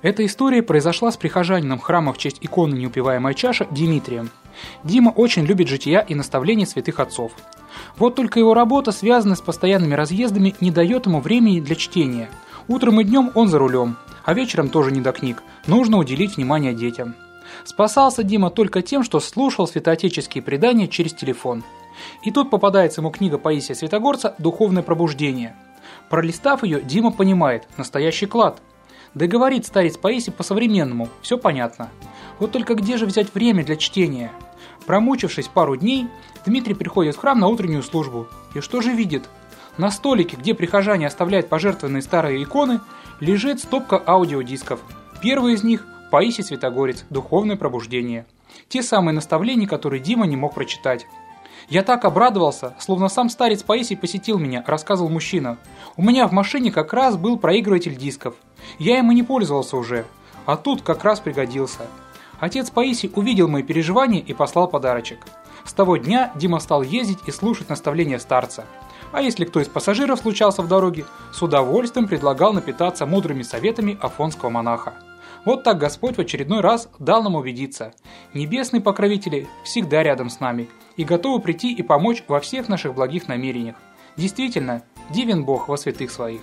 Эта история произошла с прихожанином храма в честь иконы «Неупиваемая чаша» Димитрием. Дима очень любит жития и наставления святых отцов. Вот только его работа, связанная с постоянными разъездами, не дает ему времени для чтения. Утром и днем он за рулем, а вечером тоже не до книг. Нужно уделить внимание детям. Спасался Дима только тем, что слушал святоотеческие предания через телефон. И тут попадается ему книга Паисия Святогорца «Духовное пробуждение». Пролистав ее, Дима понимает – настоящий клад. Да говорит старец Паисий по-современному, все понятно. Вот только где же взять время для чтения? Промучившись пару дней, Дмитрий приходит в храм на утреннюю службу. И что же видит? На столике, где прихожане оставляют пожертвованные старые иконы, лежит стопка аудиодисков. Первый из них – Паисий Святогорец «Духовное пробуждение». Те самые наставления, которые Дима не мог прочитать. «Я так обрадовался, словно сам старец Паисий посетил меня», – рассказывал мужчина. «У меня в машине как раз был проигрыватель дисков. Я им и не пользовался уже, а тут как раз пригодился. Отец Паисий увидел мои переживания и послал подарочек. С того дня Дима стал ездить и слушать наставления старца. А если кто из пассажиров случался в дороге, с удовольствием предлагал напитаться мудрыми советами афонского монаха. Вот так Господь в очередной раз дал нам убедиться. Небесные покровители всегда рядом с нами и готовы прийти и помочь во всех наших благих намерениях. Действительно, дивен Бог во святых своих.